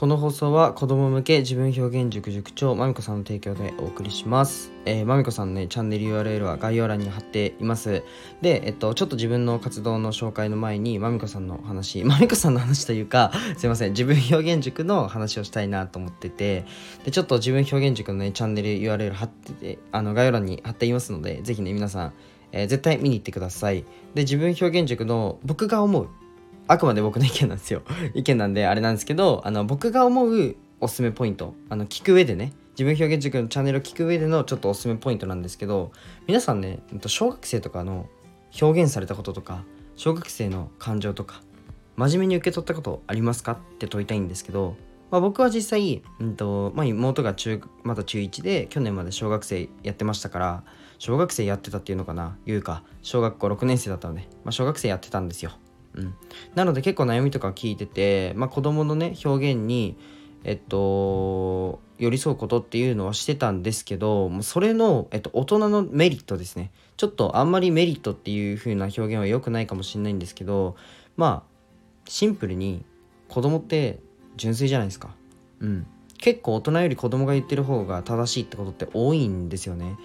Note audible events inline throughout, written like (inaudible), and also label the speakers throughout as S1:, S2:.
S1: この放送は子供向け自分表現塾塾長まみこさんの提供でお送りします。えー、まみこさんのね、チャンネル URL は概要欄に貼っています。で、えっと、ちょっと自分の活動の紹介の前に、まみこさんの話、(laughs) まみこさんの話というか、すいません、自分表現塾の話をしたいなと思ってて、で、ちょっと自分表現塾のね、チャンネル URL 貼ってて、あの、概要欄に貼っていますので、ぜひね、皆さん、えー絶対見に行ってください。で、自分表現塾の僕が思う、あくまで僕の意見なんですよ。(laughs) 意見なんであれなんですけど、あの、僕が思うおすすめポイント、あの、聞く上でね、自分表現塾のチャンネルを聞く上でのちょっとおすすめポイントなんですけど、皆さんね、小学生とかの表現されたこととか、小学生の感情とか、真面目に受け取ったことありますかって問いたいんですけど、まあ、僕は実際、うんとまあ、妹が中まだ中1で去年まで小学生やってましたから小学生やってたっていうのかないうか小学校6年生だったので、まあ、小学生やってたんですよ、うん、なので結構悩みとか聞いてて、まあ、子供のね表現にえっと寄り添うことっていうのはしてたんですけどもうそれの、えっと、大人のメリットですね。ちょっとあんまりメリットっていう風な表現は良くないかもしれないんですけどまあシンプルに子供って純粋じゃないですか。うん。結構大人より子供が言ってる方が正しいってことって多いんですよね。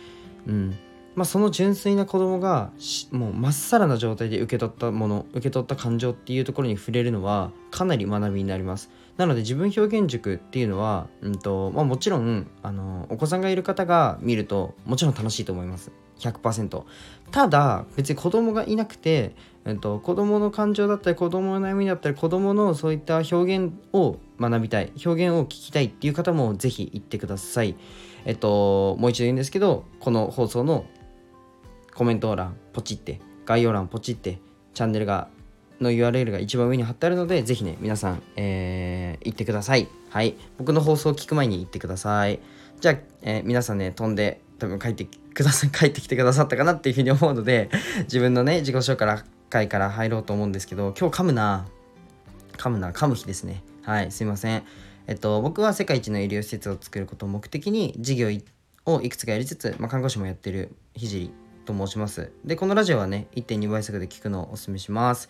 S1: うん。まあその純粋な子供がもうまっさらな状態で受け取ったもの受け取った感情っていうところに触れるのはかなり学びになります。なので自分表現塾っていうのは、うんとまあ、もちろんあのお子さんがいる方が見るともちろん楽しいと思います。100%ただ別に子供がいなくて、えっと、子供の感情だったり子供の悩みだったり子供のそういった表現を学びたい表現を聞きたいっていう方もぜひ行ってください。えっともう一度言うんですけどこの放送のコメント欄ポチって概要欄ポチってチャンネルがの URL が一番上に貼ってあるのでぜひね皆さん、えー行ってください。はい。僕の放送を聞く前に行ってください。じゃあ、えー皆さんね飛んで多分帰ってくださ (laughs) 帰ってきてくださったかなっていうふうに思うので自分のね自己紹介から入ろうと思うんですけど今日噛むな。噛むな。噛む日ですね。はい。すいません。えっと僕は世界一の医療施設を作ることを目的に事業をいくつかやりつつ、まあ、看護師もやってるひじりと申しますでこのラジオはね1.2倍速で聞くのをお勧めします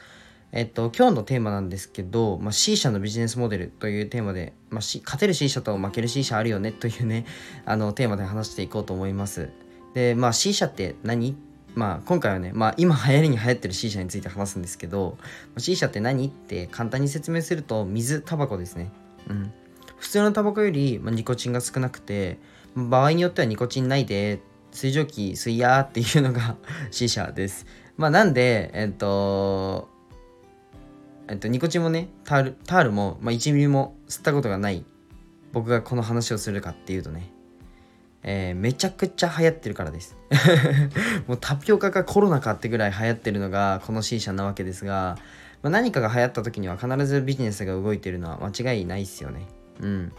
S1: えっと、今日のテーマなんですけど、まあ、C 社のビジネスモデルというテーマで、まあ、勝てる C 社と負ける C 社あるよねというね、(laughs) あの、テーマで話していこうと思います。で、まあ、C 社って何？まあ、今回はね、まあ、今流行りに流行ってる C 社について話すんですけど、C 社って何？って簡単に説明すると、水、タバコですね。うん。普通のタバコより、まあ、ニコチンが少なくて、場合によってはニコチンないで、水蒸気吸いやーっていうのが (laughs) C 社です。まあ、なんで、えっと、えっと、ニコチンもね、タールタールも、まあ、1ミリも吸ったことがない僕がこの話をするかっていうとね、えーめちゃくちゃ流行ってるからです。(laughs) もうタピオカかコロナかってぐらい流行ってるのがこの C 社なわけですが、まあ、何かが流行った時には必ずビジネスが動いてるのは間違いないっすよね。うん。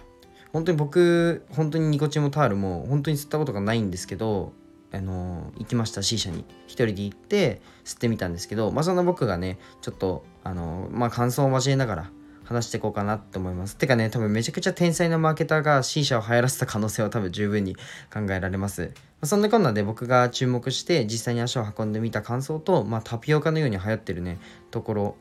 S1: 本当に僕、本当にニコチンもタールも本当に吸ったことがないんですけど、あの行きました C 社に。一人で行って吸ってみたんですけどまあそんな僕がねちょっとあのまあ感想を交えながら話していこうかなって思います。てかね多分めちゃくちゃ天才なマーケターが C 社を流行らせた可能性は多分十分に考えられます、ま、そんなこんなで僕が注目して実際に足を運んでみた感想と、まあ、タピオカのように流行ってるねところ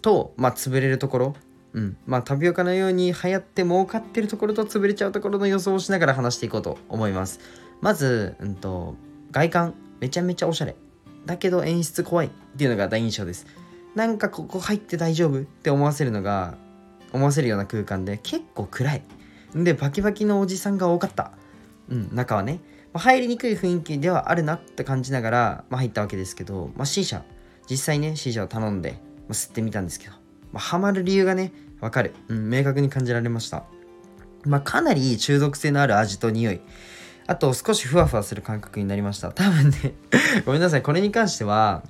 S1: と、まあ、潰れるところうん、まあタピオカのように流行って儲かってるところと潰れちゃうところの予想をしながら話していこうと思います。まず、うんと、外観めちゃめちゃおしゃれ。だけど演出怖いっていうのが大印象です。なんかここ入って大丈夫？って思わせるのが思わせるような空間で結構暗い。でバキバキのおじさんが多かった。うん中はね、まあ入りにくい雰囲気ではあるなって感じながら、まあ、入ったわけですけど、まあ、C 社実際ね C 社を頼んで、まあ、吸ってみたんですけど、まあ、ハマる理由がねわかる、うん、明確に感じられました。まあ、かなり中毒性のある味と匂い。あと少しふわふわする感覚になりました。多分ね (laughs) ごめんなさい。これに関しては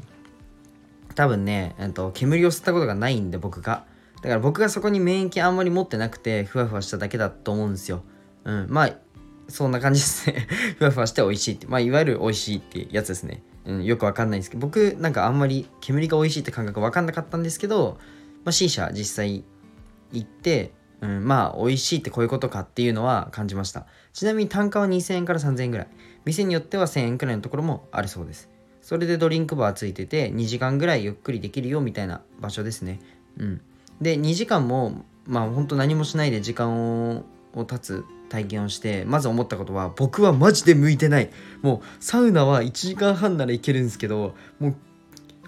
S1: 多分ね、えっと、煙を吸ったことがないんで僕が。だから僕がそこに免疫あんまり持ってなくてふわふわしただけだと思うんですよ。うんまあそんな感じですね。(laughs) ふわふわして美味しいって。まあいわゆる美味しいってやつですね、うん、よくわかんないんですけど僕なんかあんまり煙が美味しいって感覚わかんなかったんですけど、まあ、C 社実際行ってうん、まあ美味しいってこういうことかっていうのは感じました。ちなみに単価は2000円から3000円ぐらい。店によっては1000円くらいのところもあるそうです。それでドリンクバーついてて2時間ぐらいゆっくりできるよみたいな場所ですね。うん。で2時間もまあ本当何もしないで時間を経つ体験をしてまず思ったことは僕はマジで向いてない。もうサウナは1時間半ならいけるんですけどもう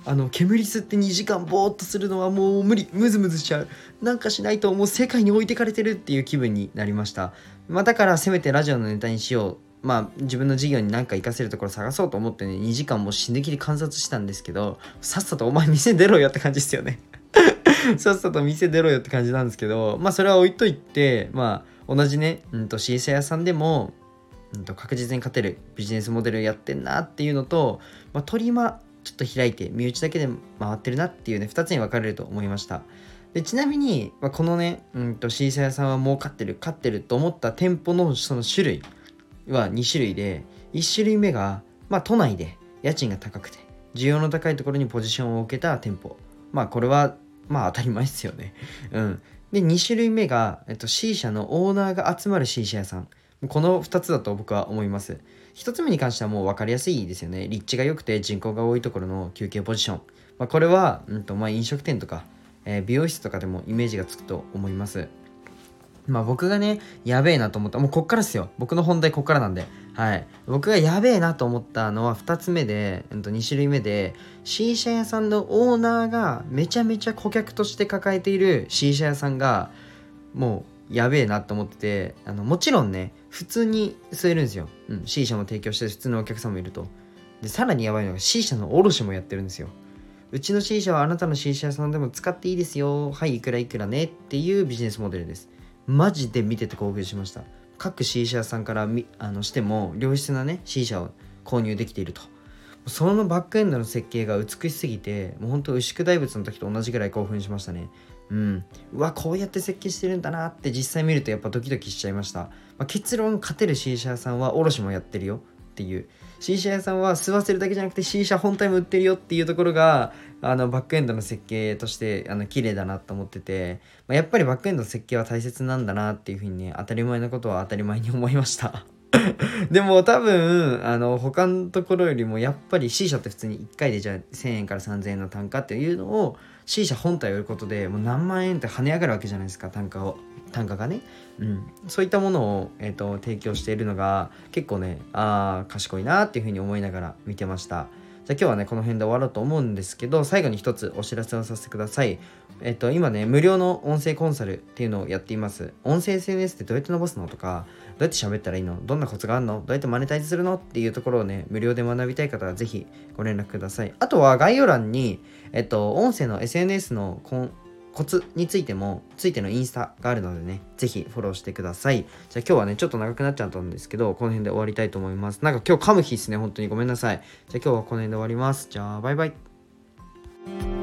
S1: あの煙吸って2時間ぼーっとするのはもう無理。ムズムズしちゃう。なんかしないともう世界に置いてかれてるっていう気分になりました、まあ、だからせめてラジオのネタにしよう。まあ自分の授業に何か活かせるところ探そうと思ってね2時間も死ぬ気で観察したんですけどさっさとお前店出ろよって感じですよね。(laughs) さっさと店出ろよって感じなんですけどまあそれは置いといてまあ同じね、うんと、シーサー屋さんでも、うんと、確実に勝てるビジネスモデルやってんなっていうのと、まあ、取りまちょっと開いて身内だけで回ってるなっていうね2つに分かれると思いました。でちなみに、まあ、このね、うんと、シーサー屋さんは儲かってる勝ってると思った店舗のその種類は2種類で1種類目が、まあ、都内で家賃が高くて需要の高いところにポジションを受けた店舗。まあこれはまあ当たり前ですよね。(laughs) うん。で2種類目が、えっと、C 社のオーナーが集まる C 社屋さん。この2つだと僕は思います。1つ目に関してはもう分かりやすいですよね立地が良くて人口が多いところの休憩ポジション、まあ、これは、うんとまあ、飲食店とか、えー、美容室とかでもイメージがつくと思いますまあ僕がね、やべえなと思った。もうこっからっすよ。僕の本題こっからなんで。はい。僕がやべえなと思ったのは2つ目で、えっと、2種類目で、シーシャ屋さんのオーナーがめちゃめちゃ顧客として抱えているシーシャ屋さんが、もうやべえなと思ってて、あの、もちろんね、普通に吸えるんですよ。うん。シーシャも提供して普通のお客さんもいると。で、さらにやばいのが C 社の卸もやってるんですよ。うちの C 社はあなたの C 社さんでも使っていいですよ。はい、いくらいくらねっていうビジネスモデルです。マジで見てて興奮しました各 C 社さんからあのしても良質なね C 社を購入できているとそのバックエンドの設計が美しすぎてもうほんと牛久大仏の時と同じぐらい興奮しましたね。うん。うわこうやって設計してるんだなって実際見るとやっぱドキドキしちゃいました、まあ、結論勝てる C 社さんは卸もやってるよっていう。C 社屋さんは吸わせるだけじゃなくて C 社本体も売ってるよっていうところがあのバックエンドの設計としてあの綺麗だなと思ってて、まあ、やっぱりバックエンドの設計は大切なんだなっていうふうにね当たり前のことは当たり前に思いました。でも多分あの他のところよりもやっぱり C 社って普通に1回でじゃあ1000円から3000円の単価っていうのを C 社本体を売ることでもう何万円って跳ね上がるわけじゃないですか単価を。単価がね、うん、そういったものを、えーと、提供しているのが結構ねああ賢いなっていうふうに思いながら見てました。じゃあ今日はねこの辺で終わろうと思うんですけど最後に一つお知らせをさせてください。えっと今ね無料の音声コンサルっていうのをやっています。音声 SNS ってどうやって伸ばすのとかどうやって喋ったらいいのどんなコツがあるのどうやってマネタイズするのっていうところをね無料で学びたい方はぜひご連絡ください。あとは概要欄にえっと音声の SNS のコンコツについても、ついてのインスタがあるのでね、ぜひフォローしてください。じゃあ今日はね、ちょっと長くなっちゃったんですけど、この辺で終わりたいと思います。なんか今日噛む日っすね、本当にごめんなさい。じゃあ今日はこの辺で終わります。じゃあバイバイ。